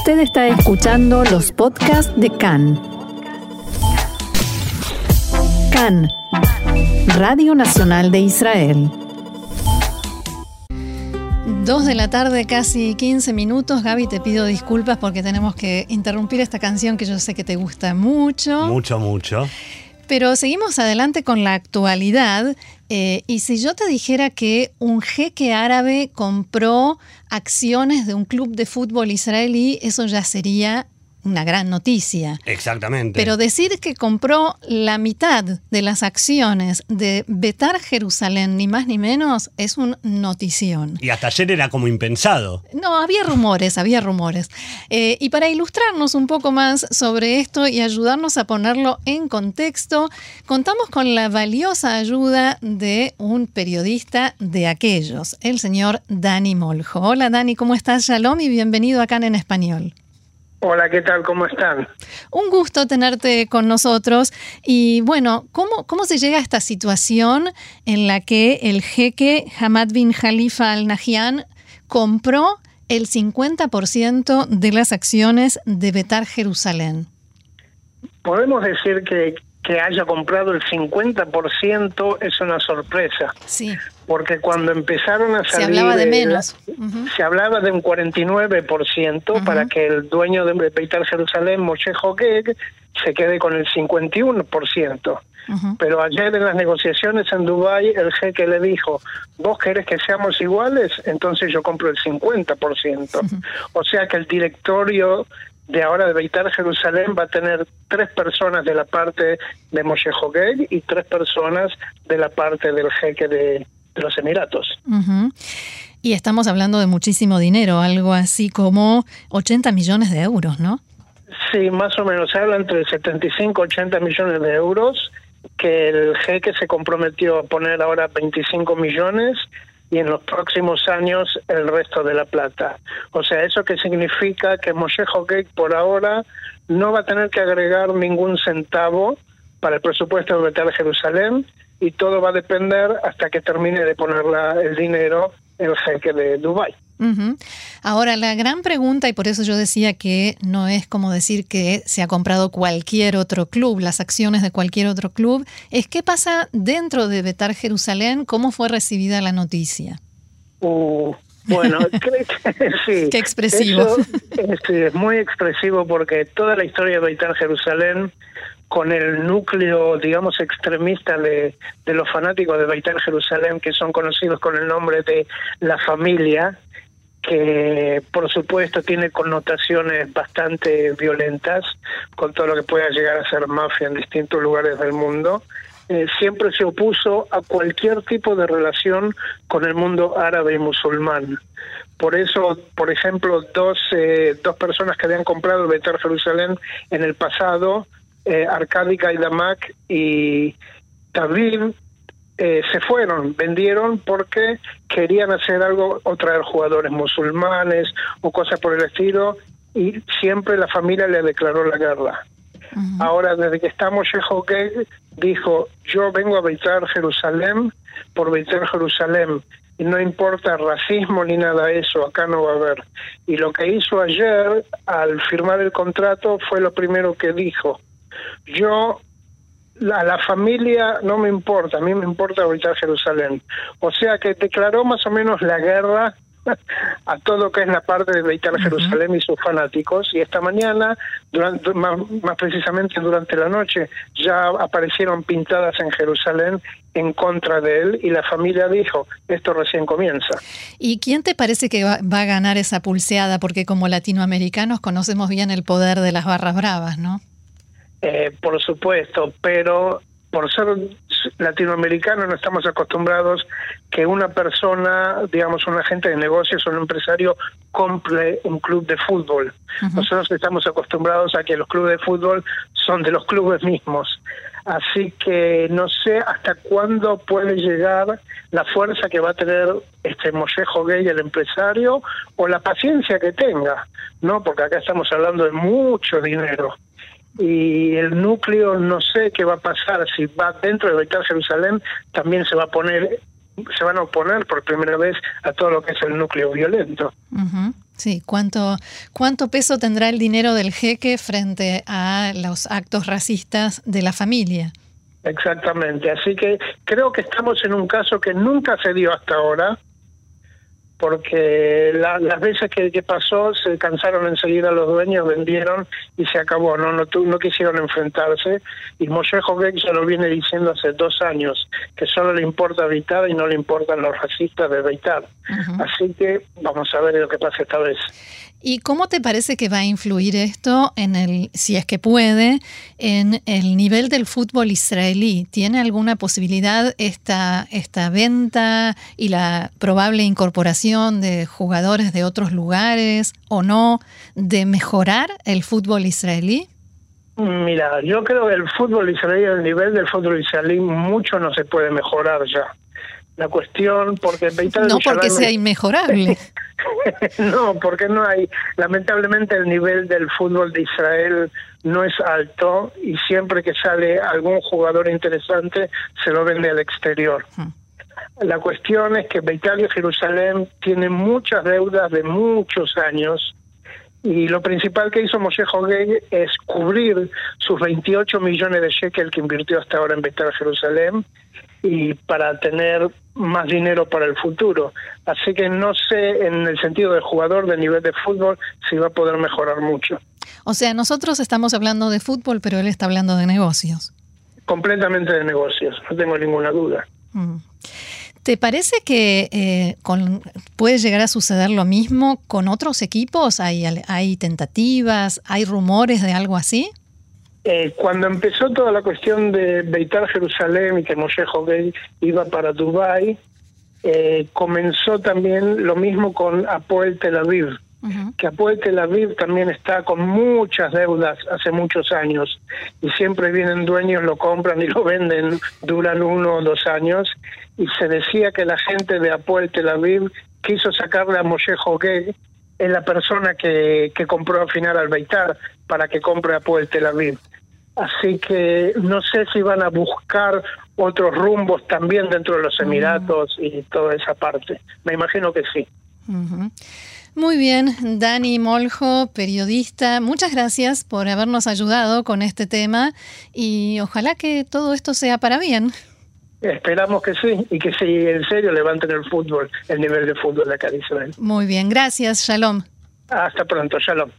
Usted está escuchando los podcasts de CAN. CAN, Radio Nacional de Israel. Dos de la tarde, casi 15 minutos. Gaby, te pido disculpas porque tenemos que interrumpir esta canción que yo sé que te gusta mucho. Mucho, mucho. Pero seguimos adelante con la actualidad. Eh, y si yo te dijera que un jeque árabe compró acciones de un club de fútbol israelí, eso ya sería una gran noticia. Exactamente. Pero decir que compró la mitad de las acciones de Betar Jerusalén, ni más ni menos, es un notición. Y hasta ayer era como impensado. No, había rumores, había rumores. Eh, y para ilustrarnos un poco más sobre esto y ayudarnos a ponerlo en contexto, contamos con la valiosa ayuda de un periodista de aquellos, el señor Dani Moljo. Hola Dani, ¿cómo estás? Shalom y bienvenido acá en español. Hola, ¿qué tal? ¿Cómo están? Un gusto tenerte con nosotros. Y bueno, ¿cómo, cómo se llega a esta situación en la que el jeque Hamad bin Khalifa al Nahyan compró el 50% de las acciones de Betar Jerusalén? Podemos decir que que haya comprado el 50% es una sorpresa. Sí. Porque cuando empezaron a salir... Se hablaba de menos. Se hablaba de un 49% para que el dueño de Beitar Jerusalén, Moshe Hogeg, se quede con el 51%. Pero ayer en las negociaciones en Dubái el jeque le dijo, vos querés que seamos iguales, entonces yo compro el 50%. O sea que el directorio de ahora de Beitar Jerusalén va a tener tres personas de la parte de Moshe Hogeg y tres personas de la parte del jeque de, los Emiratos. Y estamos hablando de muchísimo dinero, algo así como 80 millones de euros, ¿no? Sí, más o menos. Se habla entre 75 y 80 millones de euros, que el jeque se comprometió a poner ahora 25 millones y en los próximos años el resto de la plata. O sea, ¿eso qué significa? Que Moshe Hogeg por ahora no va a tener que agregar ningún centavo para el presupuesto de Betel Jerusalén y todo va a depender hasta que termine de poner el dinero el jeque de Dubái. Ahora, la gran pregunta, y por eso yo decía que no es como decir que se ha comprado cualquier otro club, las acciones de cualquier otro club, es qué pasa dentro de Betar Jerusalén, cómo fue recibida la noticia. Uh, bueno, sí. Qué expresivo. es muy expresivo porque toda la historia de Betar Jerusalén con el núcleo, digamos, extremista de, los fanáticos de Beitar Jerusalén, que son conocidos con el nombre de la familia, que por supuesto tiene connotaciones bastante violentas con todo lo que pueda llegar a ser mafia en distintos lugares del mundo, eh, siempre se opuso a cualquier tipo de relación con el mundo árabe y musulmán. Por eso, por ejemplo, dos, eh, dos personas que habían comprado Betar Jerusalén en el pasado, eh, Arkady Gaidamak y Tabib, eh, se fueron, vendieron porque querían hacer algo o traer jugadores musulmanes o cosas por el estilo y siempre la familia le declaró la guerra. Ahora, desde que estamos en dijo, yo vengo a visitar Jerusalén por visitar Jerusalén y no importa racismo ni nada de eso, acá no va a haber. Y lo que hizo ayer al firmar el contrato fue lo primero que dijo. Yo la, la familia no me importa, a mí me importa habitar Jerusalén. O sea que declaró más o menos la guerra a todo lo que es la parte de Beitar Jerusalén y sus fanáticos y esta mañana durante más, precisamente durante la noche ya aparecieron pintadas en Jerusalén en contra de él y la familia dijo esto recién comienza ¿Y quién te parece que va, va a ganar esa pulseada? Porque como latinoamericanos conocemos bien el poder de las barras bravas, ¿no? Eh, por supuesto, pero por ser latinoamericanos no estamos acostumbrados que una persona, digamos, un agente de negocios o un empresario compre un club de fútbol. Nosotros estamos acostumbrados a que los clubes de fútbol son de los clubes mismos. Así que no sé hasta cuándo puede llegar la fuerza que va a tener este Moshe Gay, el empresario, o la paciencia que tenga, ¿no? Porque acá estamos hablando de mucho dinero y el núcleo no sé qué va a pasar si va dentro de Beitar Jerusalén también se va a poner se van a oponer por primera vez a todo lo que es el núcleo violento. Sí, ¿cuánto, ¿cuánto peso tendrá el dinero del jeque frente a los actos racistas de la familia? Exactamente, así que creo que estamos en un caso que nunca se dio hasta ahora, porque las veces que, pasó se cansaron enseguida los dueños, vendieron y se acabó, no no, no quisieron enfrentarse y Moshe Hoguek ya lo viene diciendo hace dos años, que solo le importa Beitar y no le importan los racistas de Beitar. Así que vamos a ver lo que pasa esta vez. ¿Y cómo te parece que va a influir esto en el, si es que puede, en el nivel del fútbol israelí? ¿Tiene alguna posibilidad esta, esta venta y la probable incorporación de jugadores de otros lugares o no de mejorar el fútbol israelí? Mira, yo creo que el fútbol israelí, el nivel del fútbol israelí, mucho no se puede mejorar ya. La cuestión, porque No porque sea inmejorable. no, porque no hay. Lamentablemente el nivel del fútbol de Israel no es alto y siempre que sale algún jugador interesante se lo vende al exterior. Hmm. La cuestión es que Beitar Jerusalén tiene muchas deudas de muchos años y lo principal que hizo Moshe Hogeg es cubrir sus 28 millones de shekel que invirtió hasta ahora en Beitar Jerusalén y para tener más dinero para el futuro. Así que no sé en el sentido del jugador de nivel de fútbol si va a poder mejorar mucho. O sea, nosotros estamos hablando de fútbol, pero él está hablando de negocios. Completamente de negocios, no tengo ninguna duda. Mm. ¿Te parece que eh, con, puede llegar a suceder lo mismo con otros equipos? ¿Hay, hay tentativas? ¿Hay rumores de algo así? Eh, cuando empezó toda la cuestión de Beitar Jerusalén y que Moshe Hogei iba para Dubái, eh, comenzó también lo mismo con Apoel Tel Aviv, que Apoel Tel Aviv también está con muchas deudas hace muchos años y siempre vienen dueños, lo compran y lo venden, duran uno o dos años y se decía que la gente de Apoel Tel Aviv quiso sacarle a Moshe Hogei en la persona que, que compró al final al Beitar para que compre Apoel Tel Aviv. Así que no sé si van a buscar otros rumbos también dentro de los mm. Emiratos y toda esa parte. Me imagino que sí. Muy bien, Dani Moljo, periodista, muchas gracias por habernos ayudado con este tema y ojalá que todo esto sea para bien. Esperamos que sí y que sí, en serio levanten el fútbol, el nivel de fútbol de acá de Israel. Muy bien, gracias, Shalom. Hasta pronto, Shalom.